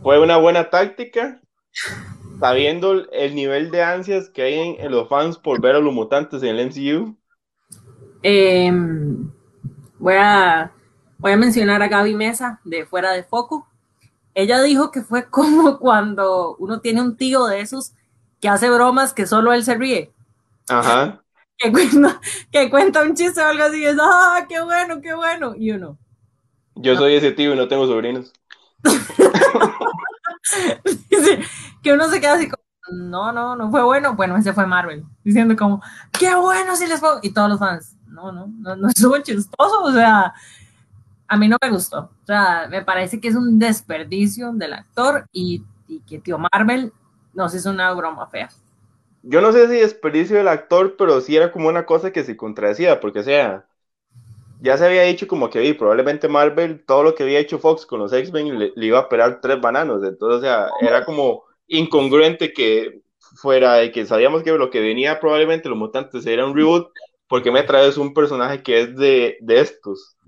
¿Fue una buena táctica? Sabiendo el nivel de ansias que hay en, en los fans por ver a los mutantes en el MCU. Eh, voy, a, voy a mencionar a Gaby Mesa de Fuera de Foco. Ella dijo que fue como cuando uno tiene un tío de esos que hace bromas que solo él se ríe. Ajá. Que cuenta, que cuenta un chiste o algo así y es, ah, qué bueno, qué bueno. Y uno, Yo soy ese tío y no tengo sobrinos. que uno se queda así como, no, no, no fue bueno. Bueno, ese fue Marvel, diciendo como, qué bueno si les fue. Y todos los fans, no, no, no, no estuvo chistoso. O sea, a mí no me gustó. O sea, me parece que es un desperdicio del actor y, y que tío Marvel nos hizo una broma fea. Yo no sé si desperdicio del actor, pero sí era como una cosa que se contradecía, porque o sea, ya se había dicho como que "Ey, probablemente Marvel, todo lo que había hecho Fox con los X-Men le, le iba a pelar tres bananos, entonces o sea, era como incongruente que fuera de que sabíamos que lo que venía probablemente los mutantes era un reboot, porque me traes un personaje que es de, de estos.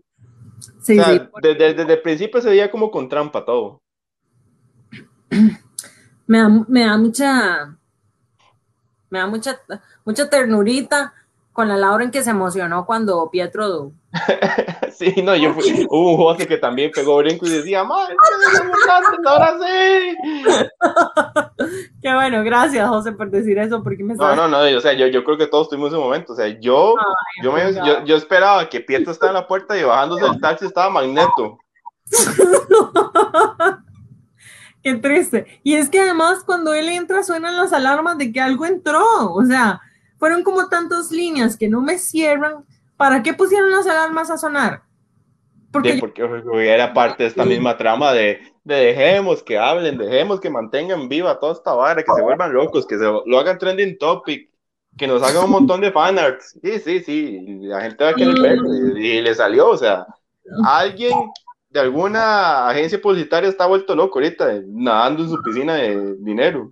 Sí, O sea, sí. desde, desde el principio se veía como con trampa todo. Me da, me da mucha, me da mucha, mucha ternurita con la Laura en que se emocionó cuando Pietro Sí, no, yo fui, hubo un José que también pegó brinco y decía, madre, ahora sí. Qué bueno, gracias José por decir eso, porque me No, no, no, o sea, yo, yo creo que todos tuvimos ese momento, o sea, yo, yo, me- yo, yo esperaba que Pietro estaba en la puerta y bajándose del taxi estaba Magneto. Qué triste. Y es que además cuando él entra suenan las alarmas de que algo entró. O sea, fueron como tantas líneas que no me cierran. ¿Para qué pusieron las alarmas a sonar? Porque De, porque era parte de esta misma trama de, de dejemos que hablen, dejemos que mantengan viva toda esta vara, que se vuelvan locos, que se lo hagan trending topic, que nos hagan un montón de fanarts. Sí, sí, sí, la gente va a querer verlo y, y le salió, o sea, alguien de alguna agencia publicitaria está vuelto loco ahorita, nadando en su piscina de dinero.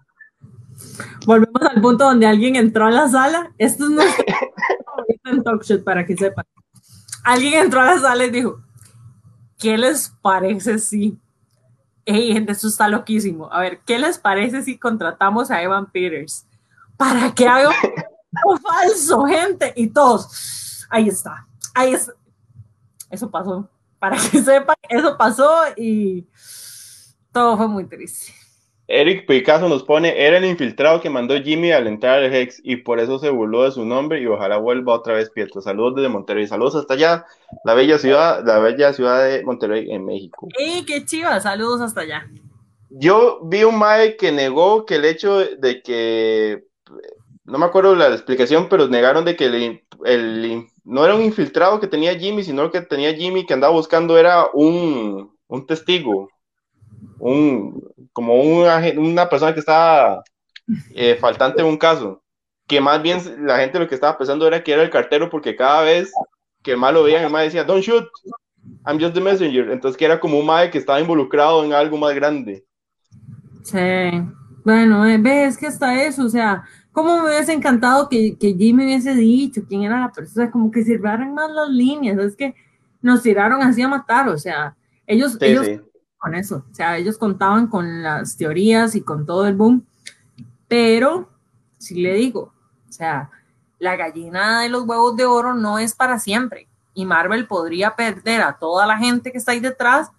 Volvemos al punto donde alguien entró a la sala. Esto es nuestro en Talk Shit, para que sepan. Alguien entró a la sala y dijo, ¿qué les parece si... Hey, gente, esto está loquísimo. A ver, ¿qué les parece si contratamos a Evan Peters? Para que haga un falso, gente. Y todos, ahí está, ahí está. Eso pasó. Para que sepan, eso pasó y todo fue muy triste. Eric Picasso nos pone, era el infiltrado que mandó Jimmy al entrar al Hex y por eso se burló de su nombre y ojalá vuelva otra vez Pietro. Saludos desde Monterrey, saludos hasta allá, la bella ciudad, la bella ciudad de Monterrey en México. ¡Ey, qué chiva! Saludos hasta allá. Yo vi un Mae que negó que el hecho de que, no me acuerdo la explicación, pero negaron de que el, el- no era un infiltrado que tenía Jimmy, sino que tenía Jimmy que andaba buscando era un, un testigo, un, como un agen- una persona que estaba eh, faltante en un caso, que más bien la gente lo que estaba pensando era que era el cartero porque cada vez que Mae lo veían, el Mae decía, don't shoot, I'm just the messenger, entonces que era como un Mae que estaba involucrado en algo más grande. Sí. Bueno, eh, ves que hasta eso, o sea, ¿cómo me hubiese encantado que, que Jimmy hubiese dicho quién era la persona? Como que sirvieran más las líneas, es que nos tiraron así a matar, o sea, ellos, Sí, ellos sí. Con eso, o sea, ellos contaban con las teorías y con todo el boom, pero si le digo, o sea, la gallina de los huevos de oro no es para siempre y Marvel podría perder a toda la gente que está ahí detrás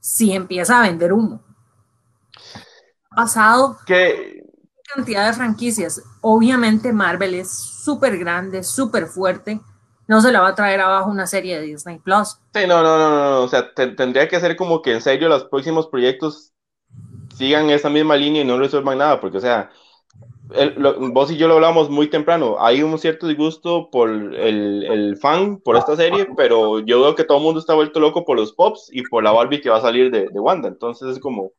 si empieza a vender humo. Pasado Que cantidad de franquicias. Obviamente Marvel es súper grande, súper fuerte. No se la va a traer abajo una serie de Disney Plus. Sí, no, no, no, no, no, o sea, te- tendría que ser como que en serio los próximos proyectos sigan esa misma línea y no resuelvan nada, porque, o sea, el- lo- vos y yo lo hablamos muy temprano, hay un cierto disgusto por el, el fan, por esta serie, pero yo veo que todo el mundo está vuelto loco por los pops y por la Barbie que va a salir de, de Wanda, entonces es como,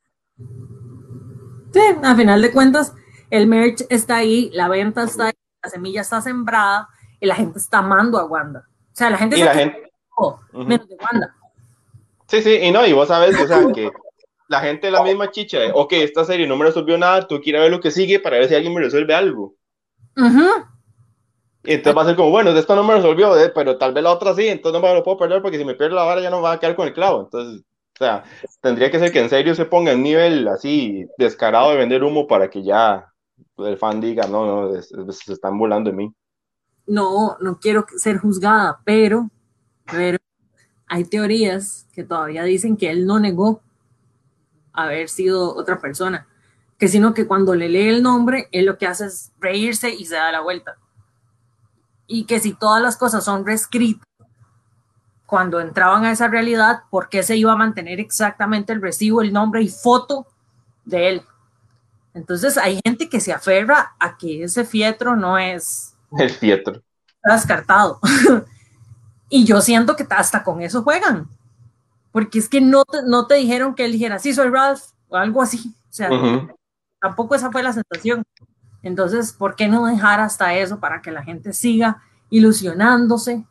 Sí, a final de cuentas, el merch está ahí, la venta está ahí, la semilla está sembrada y la gente está amando a Wanda. O sea, la gente Y se la gente- todo, menos de Wanda. Sí, sí, y no, y vos sabes, o sea, que la gente es la misma chicha de, ok, esta serie no me resolvió nada, tú quieres ver lo que sigue para ver si alguien me resuelve algo. Ujú. Y entonces va a ser como, bueno, esto no me resolvió, eh, pero tal vez la otra sí, entonces no me lo puedo perder porque si me pierdo la vara ya no me va a quedar con el clavo. Entonces, o sea, tendría que ser que en serio se ponga en nivel así descarado de vender humo para que ya el fan diga, no, no, se están volando de mí. No, no quiero ser juzgada, pero, pero hay teorías que todavía dicen que él no negó haber sido otra persona, que sino que cuando le lee el nombre, él lo que hace es reírse y se da la vuelta. Y que si todas las cosas son reescritas, cuando entraban a esa realidad, ¿por qué se iba a mantener exactamente el recibo, el nombre y foto de él? Entonces hay gente que se aferra a que ese fietro no es El fietro. está descartado. y yo siento que hasta con eso juegan. Porque es que no te, no te dijeron que él dijera, sí, soy Ralph, o algo así. O sea, Ujú. tampoco esa fue la sensación. Entonces, ¿por qué no dejar hasta eso para que la gente siga ilusionándose?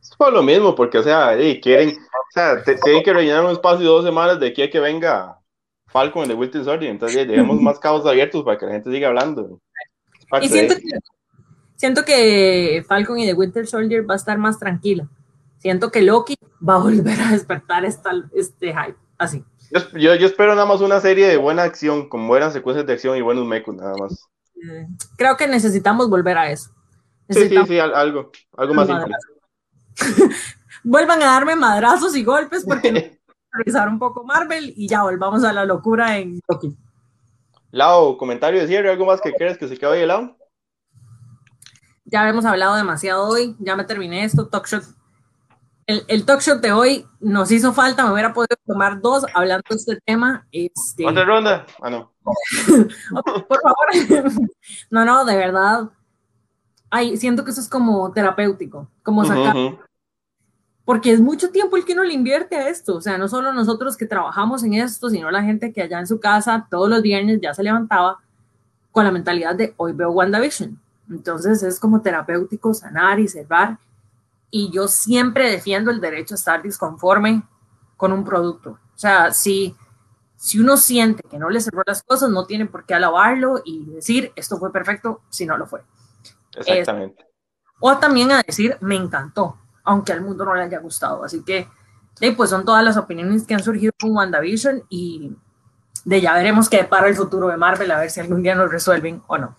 Es por lo mismo, porque, o sea, eh, quieren, o sea, te- tienen que rellenar un espacio de dos semanas de aquí a que venga Falcon de Wilton Soldier, entonces dejemos más cabos abiertos para que la gente siga hablando. Y siento que, siento que Falcon y The Winter Soldier va a estar más tranquila. Siento que Loki va a volver a despertar esta, este hype. Así. Yo, yo, espero nada más una serie de buena acción, con buenas secuencias de acción y buenos mecos, nada más. Eh, Creo que necesitamos volver a eso. Sí, sí, sí, al- algo, algo más simple. vuelvan a darme madrazos y golpes porque no revisar un poco Marvel y ya volvamos a la locura en Loki. Lau, comentario de cierre, algo más que crees que se quedó ahí de lado. Ya hemos hablado demasiado hoy, ya me terminé esto, talk shot. El, el talk shot de hoy nos hizo falta, me hubiera podido tomar dos hablando de este tema. Este, ¿Otra ronda? Ah, no. por favor. no, no, de verdad. Ay, siento que eso es como terapéutico, como sacar Ujú, ujú. porque es mucho tiempo el que uno le invierte a esto, o sea, no solo nosotros que trabajamos en esto, sino la gente que allá en su casa todos los viernes ya se levantaba con la mentalidad de hoy veo WandaVision. Entonces es como terapéutico sanar y cerrar. Y yo siempre defiendo el derecho a estar disconforme con un producto. O sea, si, si uno siente que no le cerró las cosas, no tiene por qué alabarlo y decir esto fue perfecto si no lo fue. Exactamente. O también a decir, me encantó, aunque al mundo no le haya gustado. Así que, sí, pues son todas las opiniones que han surgido con WandaVision y de ya veremos qué para el futuro de Marvel, a ver si algún día nos resuelven o no.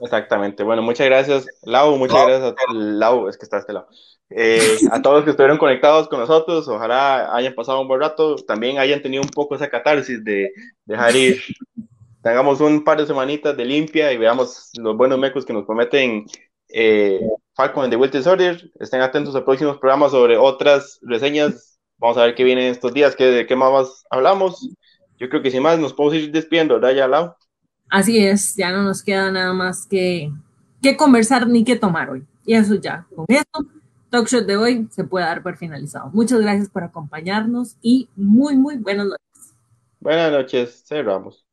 Exactamente. Bueno, muchas gracias, Lau. Muchas gracias a Lau, es que está a este lado. Eh, a todos los que estuvieron conectados con nosotros, ojalá hayan pasado un buen rato, también hayan tenido un poco esa catarsis de dejar ir, tengamos un par de semanitas de limpia y veamos los buenos mecos que nos prometen eh, Falcon and the Winter Soldier. Estén atentos a próximos programas sobre otras reseñas. Vamos a ver qué viene estos días, qué, de qué más hablamos. Yo creo que sin más nos podemos ir despidiendo, ¿verdad, ya, Lau? Así es, ya no nos queda nada más que, que conversar ni que tomar hoy. Y eso ya, con esto, Talk Shot de hoy se puede dar por finalizado. Muchas gracias por acompañarnos y muy, muy buenas noches. Buenas noches, cerramos.